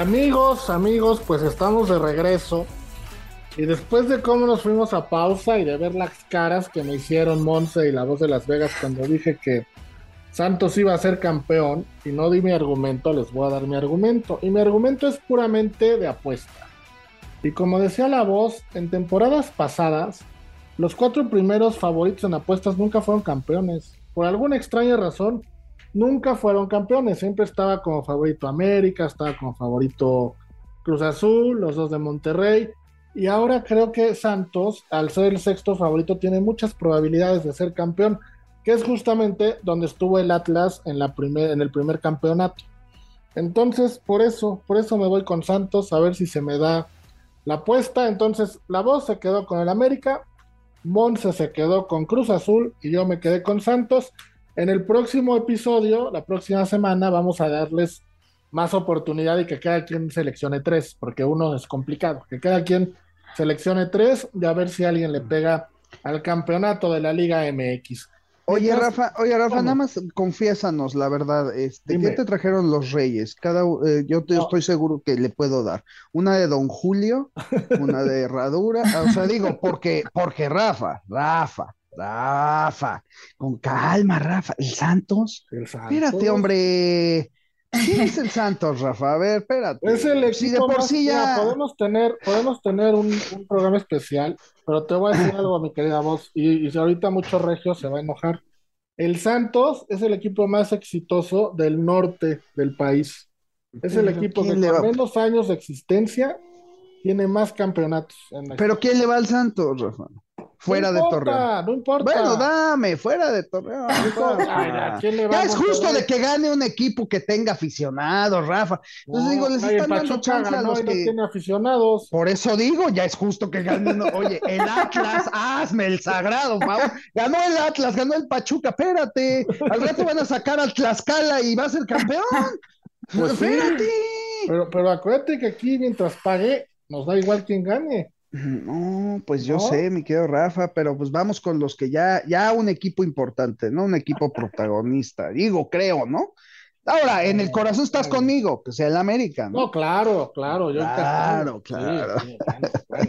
Amigos, amigos, pues estamos de regreso. Y después de cómo nos fuimos a pausa y de ver las caras que me hicieron Monse y la voz de Las Vegas cuando dije que Santos iba a ser campeón y no di mi argumento, les voy a dar mi argumento. Y mi argumento es puramente de apuesta. Y como decía la voz, en temporadas pasadas, los cuatro primeros favoritos en apuestas nunca fueron campeones. Por alguna extraña razón, nunca fueron campeones. Siempre estaba como favorito América, estaba como favorito Cruz Azul, los dos de Monterrey. Y ahora creo que Santos, al ser el sexto favorito, tiene muchas probabilidades de ser campeón, que es justamente donde estuvo el Atlas en, la primer, en el primer campeonato. Entonces, por eso, por eso me voy con Santos, a ver si se me da la apuesta. Entonces, la voz se quedó con el América, Monse se quedó con Cruz Azul y yo me quedé con Santos. En el próximo episodio, la próxima semana, vamos a darles más oportunidad y que cada quien seleccione tres, porque uno es complicado, que cada quien seleccione tres y a ver si alguien le pega al campeonato de la Liga MX. Oye, Rafa, oye, Rafa, nada más confiésanos la verdad, este, ¿qué te trajeron los Reyes? Cada, eh, yo te, estoy seguro que le puedo dar. Una de Don Julio, una de Herradura, o sea, digo, porque, porque Rafa, Rafa, Rafa, con calma, Rafa, el Santos, el Santos. espérate, hombre, ¿Quién es el Santos, Rafa? A ver, espérate. Es el equipo de por sí ya... podemos tener, podemos tener un, programa especial, pero te voy a decir algo, mi querida voz, y, y ahorita mucho regio se va a enojar. El Santos es el equipo más exitoso del norte del país. Es el equipo que con menos años de existencia tiene más campeonatos. ¿Pero quién le va al Santos, Rafa? Fuera de Torreón. No importa. Bueno, dame, fuera de Torreón. ya es justo de que gane un equipo que tenga aficionados, Rafa. Entonces digo, les están dando chance a los que. tiene aficionados. Por eso digo, ya es justo que gane. Oye, el Atlas, hazme el sagrado, favor. Ganó el Atlas, ganó el Pachuca, espérate. Al rato van a sacar al Tlaxcala y va a ser campeón. Pues espérate. Pero, pero acuérdate que aquí, mientras pague, nos da igual quién gane. No, pues yo sé, mi querido Rafa, pero pues vamos con los que ya, ya un equipo importante, ¿no? Un equipo protagonista, digo, creo, ¿no? Ahora, en el corazón estás conmigo, que sea el América, ¿no? No, claro, claro, yo claro, Claro,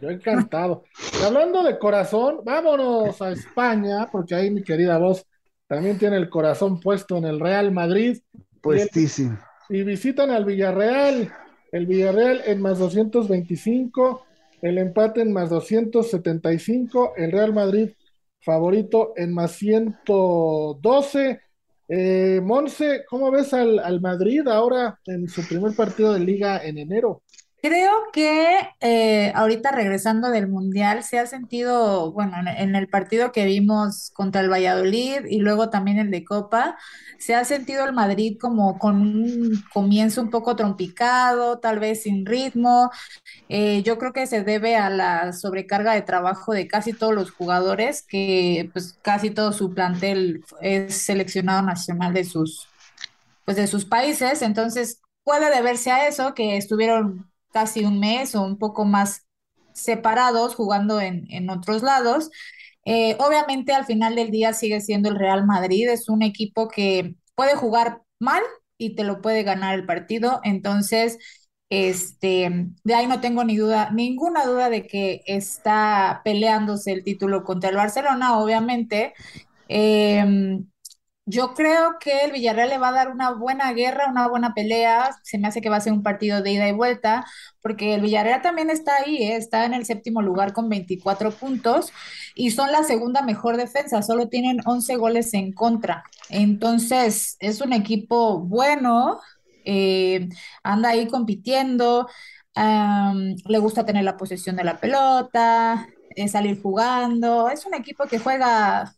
yo encantado. hablando de corazón, vámonos a España, porque ahí mi querida voz también tiene el corazón puesto en el Real Madrid. Puestísimo. Y, y visitan al Villarreal, el Villarreal en más 225 el empate en más 275, el Real Madrid favorito en más 112. Eh, Monse, ¿cómo ves al, al Madrid ahora en su primer partido de liga en enero? Creo que eh, ahorita regresando del Mundial se ha sentido, bueno, en, el partido que vimos contra el Valladolid y luego también el de Copa, se ha sentido el Madrid como con un comienzo un poco trompicado, tal vez sin ritmo. Eh, yo creo que se debe a la sobrecarga de trabajo de casi todos los jugadores, que pues casi todo su plantel es seleccionado nacional de sus, pues de sus países, entonces puede deberse a eso, que estuvieron casi un mes o un poco más separados jugando en, otros lados. Eh, obviamente al final del día sigue siendo el Real Madrid, es un equipo que puede jugar mal y te lo puede ganar el partido, entonces este, de ahí no tengo ni duda, ninguna duda de que está peleándose el título contra el Barcelona, obviamente. Em, yo creo que el Villarreal le va a dar una buena guerra, una buena pelea. Se me hace que va a ser un partido de ida y vuelta, porque el Villarreal también está ahí, ¿eh? está en el séptimo lugar con 24 puntos y son la segunda mejor defensa, solo tienen 11 goles en contra. Entonces, es un equipo bueno, eh, anda ahí compitiendo, le gusta tener la posesión de la pelota, eh, salir jugando. Es un equipo que juega,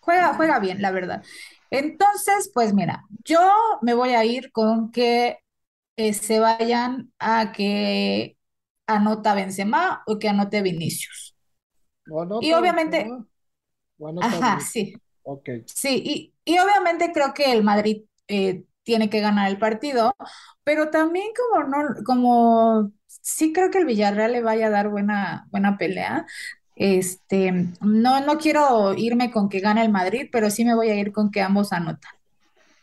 juega, juega bien, la verdad. Entonces, pues mira, yo me voy a ir con que eh, se vayan a que anota Benzema o que anote Vinicius. y obviamente, ajá, sí. Sí, y, obviamente creo que el Madrid eh, tiene que ganar el partido, pero también como no, como sí creo que el Villarreal le vaya a dar buena, buena pelea. Este, no, no quiero irme con que gane el Madrid, pero sí me voy a ir con que ambos anotan.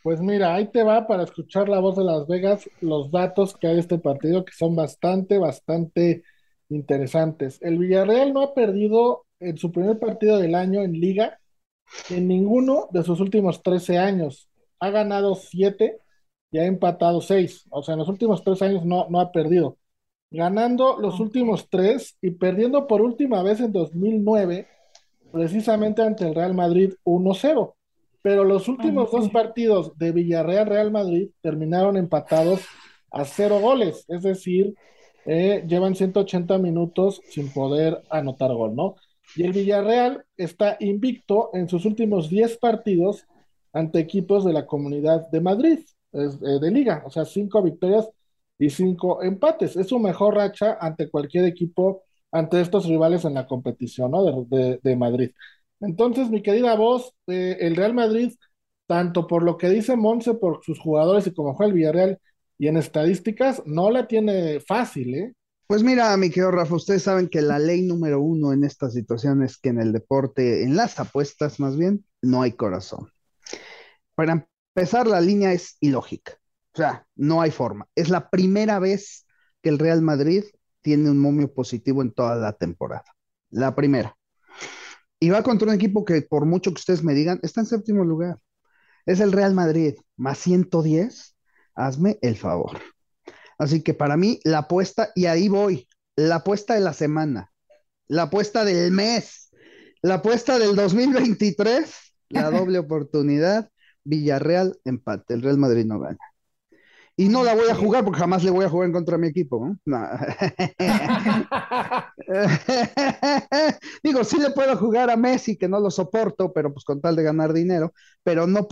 Pues mira, ahí te va para escuchar la voz de Las Vegas, los datos que hay de este partido que son bastante, bastante interesantes. El Villarreal no ha perdido en su primer partido del año en liga en ninguno de sus últimos 13 años. Ha ganado 7 y ha empatado 6. O sea, en los últimos 3 años no, no ha perdido. Ganando los últimos 3 y perdiendo por última vez en 2009, precisamente ante el Real Madrid 1-0. Pero los últimos dos partidos de Villarreal-Real Madrid terminaron empatados a cero goles. Es decir, eh, llevan 180 minutos sin poder anotar gol, ¿no? Y el Villarreal está invicto en sus últimos 10 partidos ante equipos de la comunidad de Madrid, eh, de liga, o sea, 5 victorias y 5 empates. Es su mejor racha ante cualquier equipo, ante estos rivales en la competición, ¿no? De, Madrid. Entonces, mi querida voz, eh, el Real Madrid, tanto por lo que dice Monse, por sus jugadores y como juega el Villarreal, y en estadísticas, no la tiene fácil, ¿eh? Pues mira, mi querido Rafa, ustedes saben que la ley número uno en esta situación es que en el deporte, en las apuestas más bien, no hay corazón. Para empezar, la línea es ilógica. O sea, no hay forma. Es la primera vez que el Real Madrid tiene un momio positivo en toda la temporada. La primera. Y va contra un equipo que, por mucho que ustedes me digan, está en séptimo lugar. Es el Real Madrid, más 110. Hazme el favor. Así que para mí, la apuesta, y ahí voy, la apuesta de la semana, la apuesta del mes, la apuesta del 2023, la doble oportunidad, Villarreal empate, el Real Madrid no gana. Y no la voy a jugar porque jamás le voy a jugar en contra de mi equipo. Digo, sí le puedo jugar a Messi, que no lo soporto, pero pues con tal de ganar dinero, pero no,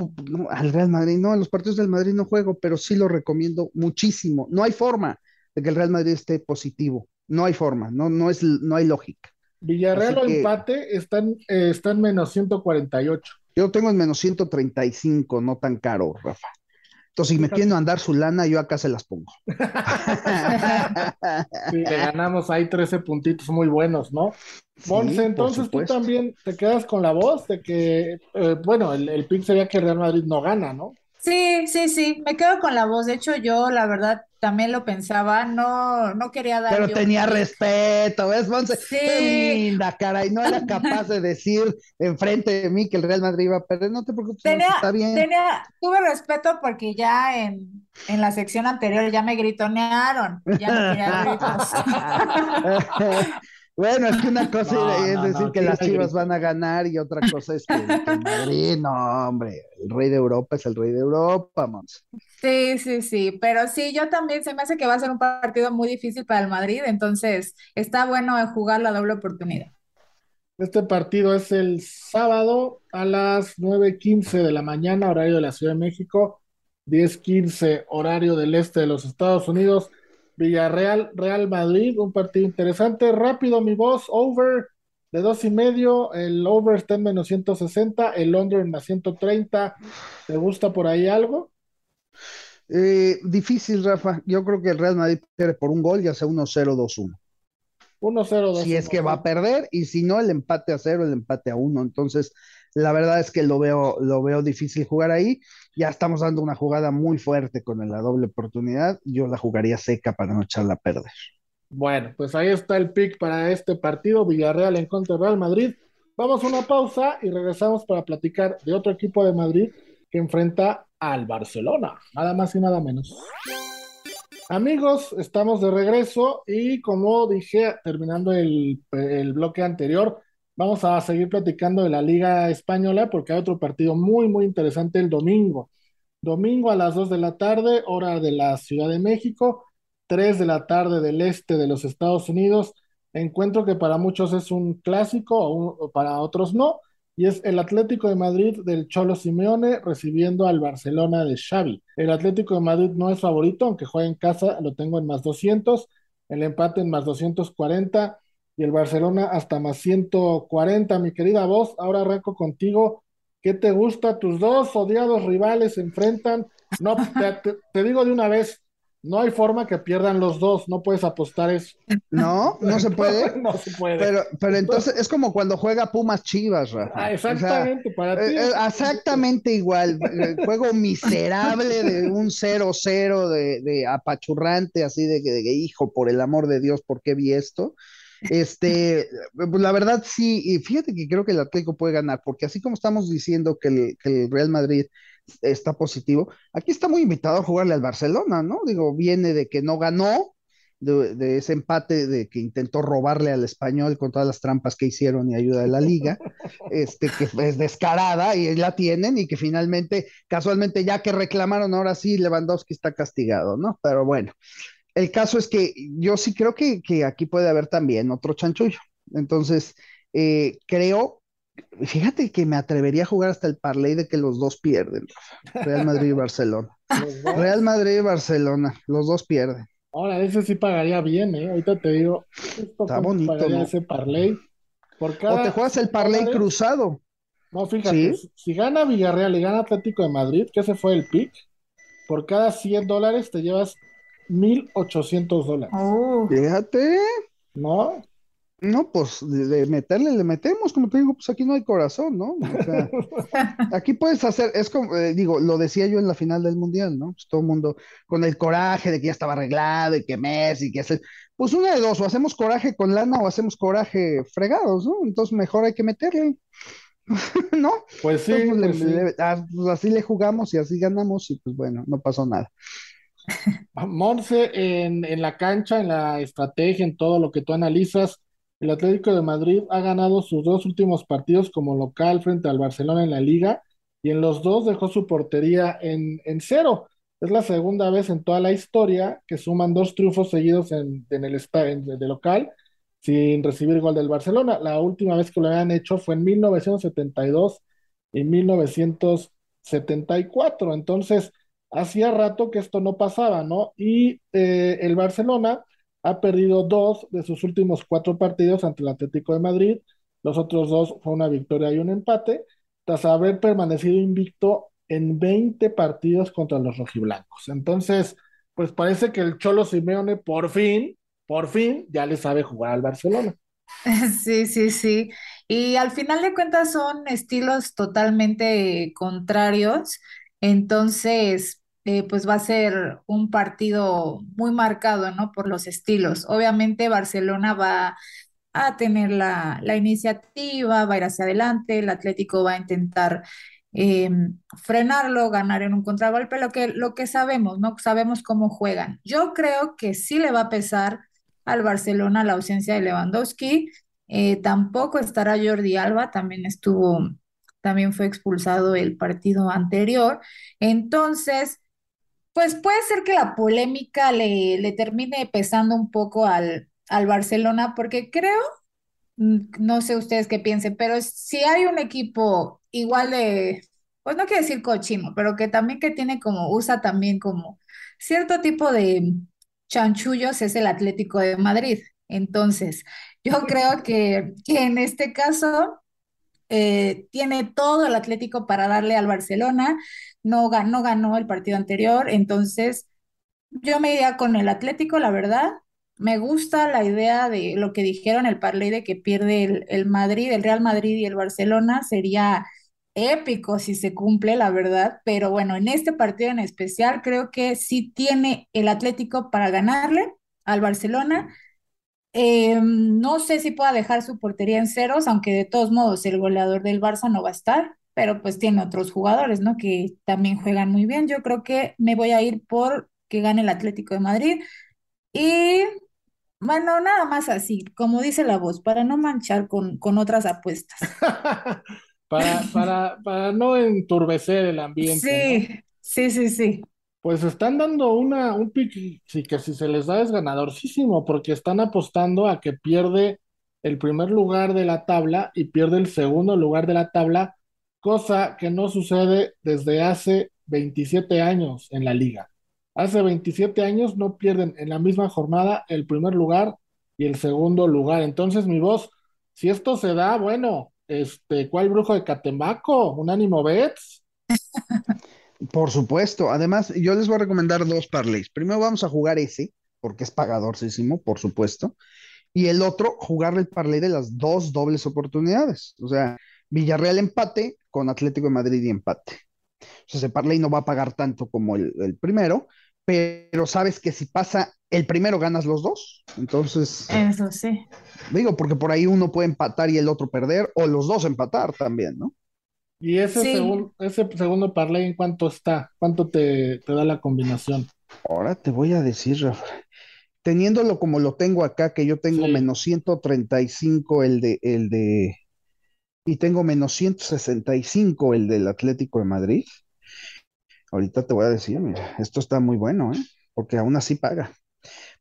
al Real Madrid, no, en los partidos del Madrid no juego, pero sí lo recomiendo muchísimo. No hay forma de que el Real Madrid esté positivo, no hay forma, no, no, es, no hay lógica. Villarreal o empate están, eh, están menos 148. Yo tengo en menos 135, no tan caro, Rafa. Entonces, si me quieren mandar su lana, yo acá se las pongo. sí, le ganamos ahí 13 puntitos muy buenos, ¿no? Monse, entonces tú también te quedas con la voz de que, eh, bueno, el, el sería que Real Madrid no gana, ¿no? Sí, sí, sí, me quedo con la voz. De hecho, yo la verdad también lo pensaba, no, no quería dar. Pero tenía respeto, ¿ves, Monse? Sí. linda, cara, y no era capaz de decir enfrente de mí que el Real Madrid iba a perder. No te preocupes, tenía, está bien. Tenía, tuve respeto porque ya en, en la sección anterior ya me gritonearon, ya no quería gritos. Bueno, es que una cosa es decir que las Chivas van a ganar y otra cosa es que, el Madrid, no, hombre, el rey de Europa es el rey de Europa, Mons. Sí, sí, sí, pero sí, yo también se me hace que va a ser un partido muy difícil para el Madrid, entonces está bueno jugar la doble oportunidad. Este partido es el sábado a las 9.15 de la mañana, horario de la Ciudad de México, 10.15 horario del este de los Estados Unidos. Villarreal, Real Madrid, un partido interesante. Rápido, mi voz, over de dos y medio. El over está en menos 160, el under en más 130. ¿Te gusta por ahí algo? Eh, difícil, Rafa. Yo creo que el Real Madrid pierde por un gol, ya sea 1-0, 2-1. 1-0, Si es que va a perder, y si no, el empate a cero, el empate a uno. Entonces, la verdad es que lo veo, lo veo difícil jugar ahí. Ya estamos dando una jugada muy fuerte con la doble oportunidad. Yo la jugaría seca para no echarla a perder. Bueno, pues ahí está el pick para este partido, Villarreal en contra de Real Madrid. Vamos a una pausa y regresamos para platicar de otro equipo de Madrid que enfrenta al Barcelona, nada más y nada menos. Amigos, estamos de regreso y como dije, terminando el, el bloque anterior, Vamos a seguir platicando de la Liga Española porque hay otro partido muy, muy interesante el domingo. Domingo a las 2 de la tarde, hora de la Ciudad de México, 3 de la tarde del este de los Estados Unidos. Encuentro que para muchos es un clásico, para otros no, y es el Atlético de Madrid del Cholo Simeone recibiendo al Barcelona de Xavi. El Atlético de Madrid no es favorito, aunque juega en casa, lo tengo en más 200, el empate en más 240 y el Barcelona hasta más 140. Mi querida voz, ahora arranco contigo. ¿Qué te gusta? Tus dos odiados rivales se enfrentan. No, te, digo de una vez, no hay forma que pierdan los dos, no puedes apostar eso. No, no se puede. no se puede. Pero, pero entonces es como cuando juega Pumas Chivas, Rafa. Ah, exactamente, para ti. Eh, eh, exactamente igual. Eh, juego miserable de un 0-0 de, de, apachurrante, así de, de, hijo, por el amor de Dios, ¿por qué vi esto? Este, pues la verdad sí, y fíjate que creo que el Atlético puede ganar, porque así como estamos diciendo que el, Real Madrid está positivo. Aquí está muy invitado a jugarle al Barcelona, ¿no? Digo, viene de que no ganó, de, ese empate de que intentó robarle al español con todas las trampas que hicieron y ayuda de la liga, este, que es descarada y la tienen y que finalmente, casualmente, ya que reclamaron, ahora sí, Lewandowski está castigado, ¿no? Pero bueno, el caso es que yo sí creo que, que aquí puede haber también otro chanchullo. Entonces, eh, creo Fíjate que me atrevería a jugar hasta el parlay de que los dos pierden. Real Madrid y Barcelona. Real Madrid y Barcelona, los dos pierden. Ahora, ese sí pagaría bien, ¿eh? Ahorita te digo. Está bonito, ¿no? ese parlay. o te juegas el parlay cruzado. No, fíjate, si gana Villarreal y gana Atlético de Madrid, que ese fue el pick, por cada 100 dólares te llevas 1.800 dólares. Oh. Fíjate. ¿No? No, pues de, meterle, le metemos, como te digo, pues aquí no hay corazón, ¿no? O sea, aquí puedes hacer, es como, eh, digo, lo decía yo en la final del Mundial, ¿no? Pues todo el mundo con el coraje de que ya estaba arreglado y que Messi, que pues una de dos, o hacemos coraje con lana o hacemos coraje fregados, ¿no? Entonces mejor hay que meterle, ¿no? Pues sí, pues ah, pues así le jugamos y así ganamos y pues bueno, no pasó nada. Monse, en, en la cancha, en la estrategia, en todo lo que tú analizas, el Atlético de Madrid ha ganado sus dos últimos partidos como local frente al Barcelona en la liga y en los dos dejó su portería en, cero. Es la segunda vez en toda la historia que suman dos triunfos seguidos en, el de local sin recibir gol del Barcelona. La última vez que lo habían hecho fue en 1972 y 1974. Entonces, hacía rato que esto no pasaba, ¿no? Y eh, el Barcelona ha perdido dos de sus últimos cuatro partidos ante el Atlético de Madrid. Los otros dos fue una victoria y un empate, tras haber permanecido invicto en 20 partidos contra los rojiblancos. Entonces, pues parece que el Cholo Simeone por fin, por fin, ya le sabe jugar al Barcelona. Sí, sí, sí. Y al final de cuentas son estilos totalmente contrarios. Entonces, eh, pues va a ser un partido muy marcado, ¿no? Por los estilos. Obviamente Barcelona va a tener la, iniciativa, va a ir hacia adelante, el Atlético va a intentar eh, frenarlo, ganar en un contragolpe, lo que, lo que sabemos, ¿no? Sabemos cómo juegan. Yo creo que sí le va a pesar al Barcelona la ausencia de Lewandowski. Eh, tampoco estará Jordi Alba, también estuvo, también fue expulsado el partido anterior. Entonces, pues puede ser que la polémica le, le termine pesando un poco al, al Barcelona, porque creo, mm, no sé ustedes qué piensen, pero si hay un equipo igual de, pues no quiero decir cochino, pero que también que tiene como, usa también como cierto tipo de chanchullos es el Atlético de Madrid. Entonces, yo creo que, en este caso eh, tiene todo el Atlético para darle al Barcelona, no ganó, el partido anterior, entonces yo me iría con el Atlético, la verdad. Me gusta la idea de lo que dijeron el parlay de que pierde el, el Madrid, el Real Madrid y el Barcelona, sería épico si se cumple, la verdad, pero bueno, en este partido en especial creo que sí tiene el Atlético para ganarle al Barcelona. Eh, no sé si pueda dejar su portería en ceros, aunque de todos modos el goleador del Barça no va a estar, pero pues tiene otros jugadores, ¿no? Que también juegan muy bien. Yo creo que me voy a ir por que gane el Atlético de Madrid. Y bueno, nada más así, como dice la voz, para no manchar con, con otras apuestas. para, para, para no enturbecer el ambiente. Sí, sí, sí, sí. Pues están dando una, un pick, sí, que si se les da es ganadorcísimo, porque están apostando a que pierde el primer lugar de la tabla y pierde el segundo lugar de la tabla, cosa que no sucede desde hace 27 años en la liga. Hace 27 años no pierden en la misma jornada el primer lugar y el segundo lugar. Entonces, mi voz, si esto se da, bueno, este, ¿cuál brujo de Catemaco? ¿Un ánimo Bets? Por supuesto. Además, yo les voy a recomendar dos parlays. Primero vamos a jugar ese, porque es pagadorísimo, por supuesto. Y el otro, jugar el parlay de las dos dobles oportunidades. O sea, Villarreal empate con Atlético de Madrid y empate. O sea, ese parlay no va a pagar tanto como el, el primero, pero sabes que si pasa el primero ganas los dos. Entonces. Eso sí. Digo, porque por ahí uno puede empatar y el otro perder, o los dos empatar también, ¿no? ¿Y ese, ese segundo parlay en cuánto está? ¿Cuánto te, da la combinación? Ahora te voy a decir, Rafa. Teniéndolo como lo tengo acá, que yo tengo menos 135 el de, el de, y tengo menos 165 el del Atlético de Madrid. Ahorita te voy a decir, mira, esto está muy bueno, ¿eh? Porque aún así paga.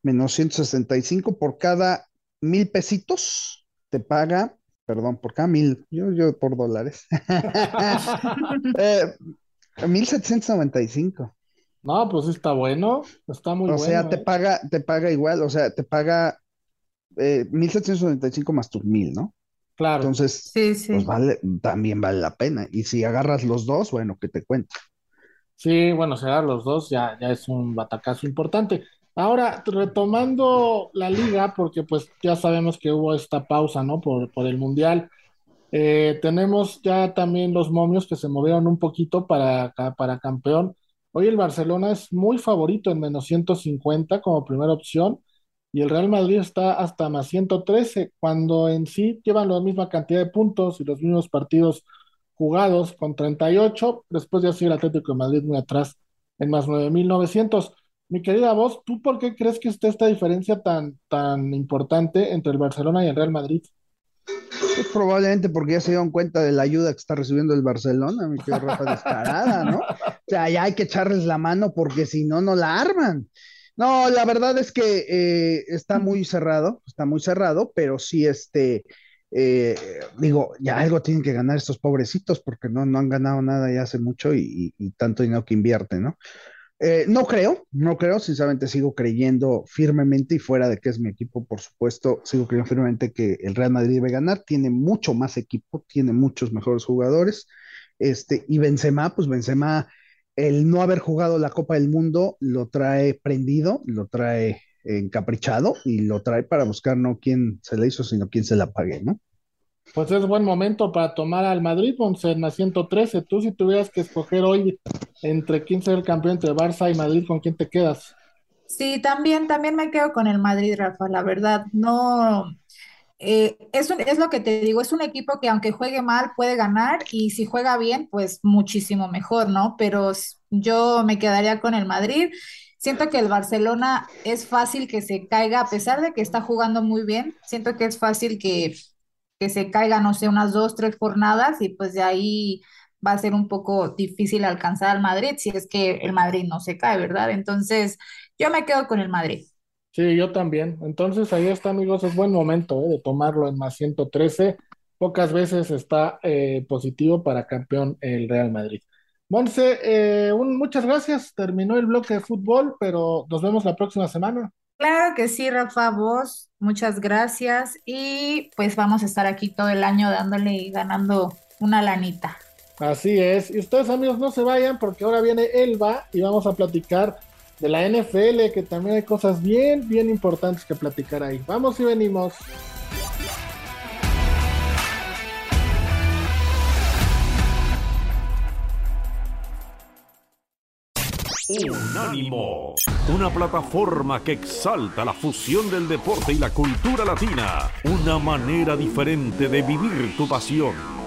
Menos 165 por cada mil pesitos, te paga perdón, por cada mil, yo, yo por dólares. eh, 1795. No, pues está bueno, está muy bueno. O sea, te ¿eh? paga, te paga igual, o sea, te paga eh, 1795 más tus mil, ¿no? Claro. Entonces, pues vale, también vale la pena. Y si agarras los dos, bueno, que te cuento. Sí, bueno, si agarras los dos ya, ya es un batacazo importante. Ahora, retomando la liga, porque pues ya sabemos que hubo esta pausa, ¿no? Por, por el Mundial. Eh, tenemos ya también los momios que se movieron un poquito para, para campeón. Hoy el Barcelona es muy favorito en menos 150 como primera opción y el Real Madrid está hasta más 113, cuando en sí llevan la misma cantidad de puntos y los mismos partidos jugados con 38. Después ya sigue el Atlético de Madrid muy atrás en más 9.900. Mi querida voz, ¿tú por qué crees que esté esta diferencia tan, tan importante entre el Barcelona y el Real Madrid? Pues probablemente porque ya se dieron cuenta de la ayuda que está recibiendo el Barcelona, mi querida Rafa descarada, ¿no? O sea, ya hay que echarles la mano porque si no, no la arman. No, la verdad es que eh, está muy cerrado, está muy cerrado, pero sí, este, eh, digo, ya algo tienen que ganar estos pobrecitos porque no, no han ganado nada ya hace mucho y, y tanto dinero que invierten, ¿no? Eh, no creo, no creo, sinceramente sigo creyendo firmemente y fuera de que es mi equipo, por supuesto, sigo creyendo firmemente que el Real Madrid debe ganar, tiene mucho más equipo, tiene muchos mejores jugadores, este, y Benzema, pues Benzema, el no haber jugado la Copa del Mundo lo trae prendido, lo trae encaprichado y lo trae para buscar no quién se la hizo, sino quién se la pague, ¿no? Pues es buen momento para tomar al Madrid, Ponce, en la 113. Tú si tuvieras que escoger hoy entre quién ser el campeón entre Barça y Madrid, ¿con quién te quedas? Sí, también, también me quedo con el Madrid, Rafa, la verdad. No, eh, es, es lo que te digo, es un equipo que aunque juegue mal puede ganar y si juega bien, pues muchísimo mejor, ¿no? Pero yo me quedaría con el Madrid. Siento que el Barcelona es fácil que se caiga, a pesar de que está jugando muy bien, siento que es fácil que que se caiga, no sé, unas dos, tres jornadas y pues de ahí va a ser un poco difícil alcanzar al Madrid si es que el Madrid no se cae, ¿verdad? Entonces, yo me quedo con el Madrid. Sí, yo también. Entonces, ahí está, amigos, es buen momento ¿eh? de tomarlo en más 113. Pocas veces está eh, positivo para campeón el Real Madrid. Monse, eh, muchas gracias. Terminó el bloque de fútbol, pero nos vemos la próxima semana. Claro que sí, Rafa, vos, muchas gracias y pues vamos a estar aquí todo el año dándole y ganando una lanita. Así es, y ustedes amigos no se vayan porque ahora viene Elba y vamos a platicar de la NFL, que también hay cosas bien, bien importantes que platicar ahí. Vamos y venimos. Unánimo, una plataforma que exalta la fusión del deporte y la cultura latina, una manera diferente de vivir tu pasión.